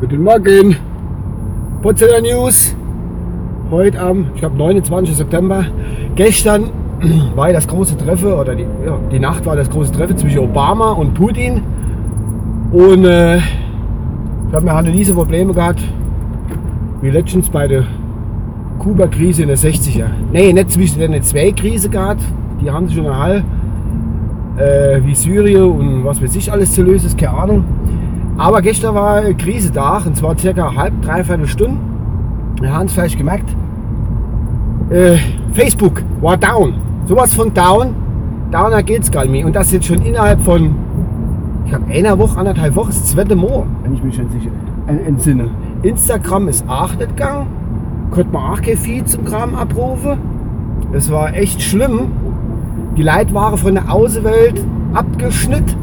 Guten Morgen. Potsdamer News. Heute am, ich glaube, 29. September. Gestern war das große Treffen, oder die, ja, die Nacht war das große Treffen zwischen Obama und Putin. Und äh, ich glaube, wir hatten diese Probleme gehabt, wie letztens bei der Kuba-Krise in den 60er. Nee, nicht zwischen den zwei Krise gehabt. Die haben sich schon eine äh, wie Syrien und was weiß ich alles zu lösen ist, keine Ahnung. Aber gestern war eine Krise da und zwar circa halb, dreiviertel Stunden. Wir haben es vielleicht gemerkt. Äh, Facebook war down. Sowas von down. Downer geht's gar nicht mehr. Und das jetzt schon innerhalb von, ich glaube, einer Woche, anderthalb Wochen, das zweite Mal, wenn ich mich schon sicher entsinne. Instagram ist auch nicht gegangen. Konnte man auch kein Feed zum Kram abrufen. Das war echt schlimm. Die Leute waren von der Außenwelt abgeschnitten.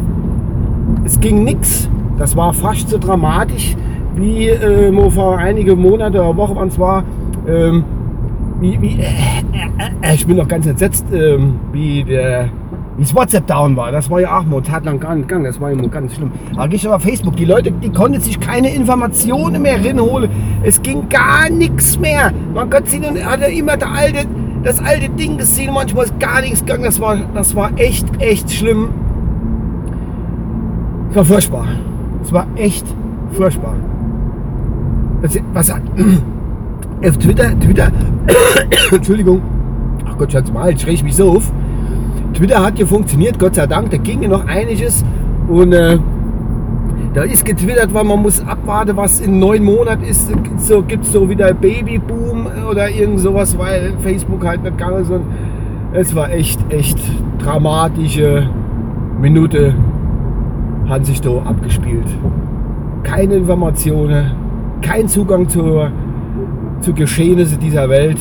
Es ging nichts. Das war fast so dramatisch, wie äh, vor einige Monate oder Wochen es war. Ähm, wie, wie, äh, äh, ich bin noch ganz entsetzt, ähm, wie der wie das WhatsApp down war. Das war ja auch mal eine lang gar nicht gegangen. Das war immer ganz schlimm. Aber ich auf Facebook. Die Leute, die konnten sich keine Informationen mehr rinholen. Es ging gar nichts mehr. Man konnte sie hatte immer der alte, das alte Ding gesehen. Manchmal ist gar nichts gegangen. Das war, das war echt, echt schlimm. Das war furchtbar. Es war echt furchtbar. Was, was hat. Auf Twitter, Twitter, Entschuldigung, ach Gott, schau mal, jetzt schreie ich mich so auf. Twitter hat ja funktioniert, Gott sei Dank, da ging ja noch einiges und äh, da ist getwittert, weil man muss abwarten, was in neun Monaten ist. So, Gibt es so wieder Babyboom oder irgend sowas, weil Facebook halt nicht gegangen ist. Und es war echt, echt dramatische Minute hat sich da abgespielt. Keine Informationen, kein Zugang zu, zu Geschehnissen dieser Welt.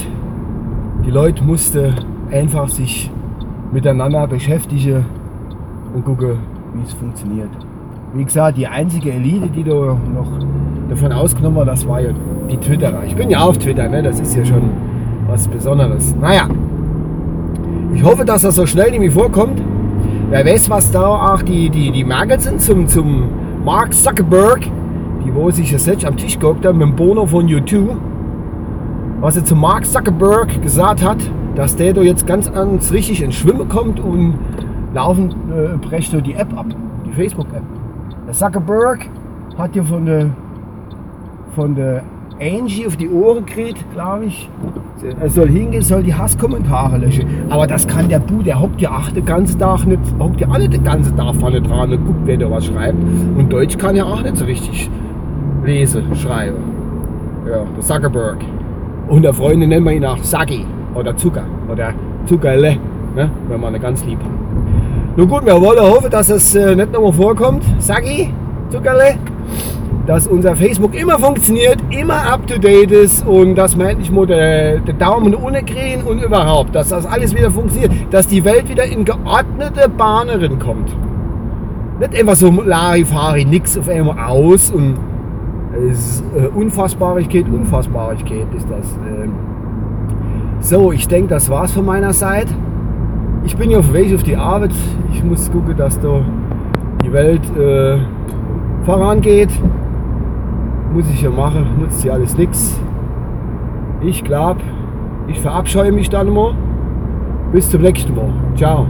Die Leute mussten einfach sich miteinander beschäftigen und gucken, wie es funktioniert. Wie gesagt, die einzige Elite, die da noch davon ausgenommen war, das war ja die Twitterer. Ich bin ja auf Twitter, ne? das ist ja schon was Besonderes. Naja, ich hoffe, dass das so schnell nicht mehr vorkommt. Wer weiß, was da auch die, die, die Merkel sind zum, zum Mark Zuckerberg, die wo sich jetzt am Tisch geguckt haben mit dem Bono von YouTube, was er zu Mark Zuckerberg gesagt hat, dass der da jetzt ganz ans richtig ins Schwimmen kommt und laufen äh, brecht die App ab, die Facebook-App. Der Zuckerberg hat ja von der von der Angie auf die Ohren gekriegt, glaube ich. Er soll hingehen, soll die Hasskommentare löschen. Aber das kann der Bu, der hockt ja auch den ganzen Tag nicht, hockt ja alle den ganzen Tag vorne dran und guckt, wer da was schreibt. Und Deutsch kann ja auch nicht so richtig lesen, schreiben. Ja, der Zuckerberg. Und der Freunde nennen wir ihn auch Sagi oder Zucker oder Zuckerle, ne, wenn man ihn ganz lieb hat. Nun gut, wir wollen hoffen, dass es äh, nicht nochmal vorkommt. Sagi, Zuckerle dass unser Facebook immer funktioniert, immer up to date ist und dass man endlich mal den, Daumen ohne kriegen und überhaupt, dass das alles wieder funktioniert, dass die Welt wieder in geordnete Bahnen kommt. Nicht einfach so Larifari, nix auf einmal aus und es, äh, Unfassbarigkeit, Unfassbarigkeit ist das. Äh. So, ich denke, das war's von meiner Seite. Ich bin ja auf Weg auf die Arbeit. Ich muss gucken, dass da die Welt äh, vorangeht muss ich ja machen, nutzt ja alles nichts. Ich glaube, ich verabscheue mich dann mal. Bis zum nächsten Mal. Ciao.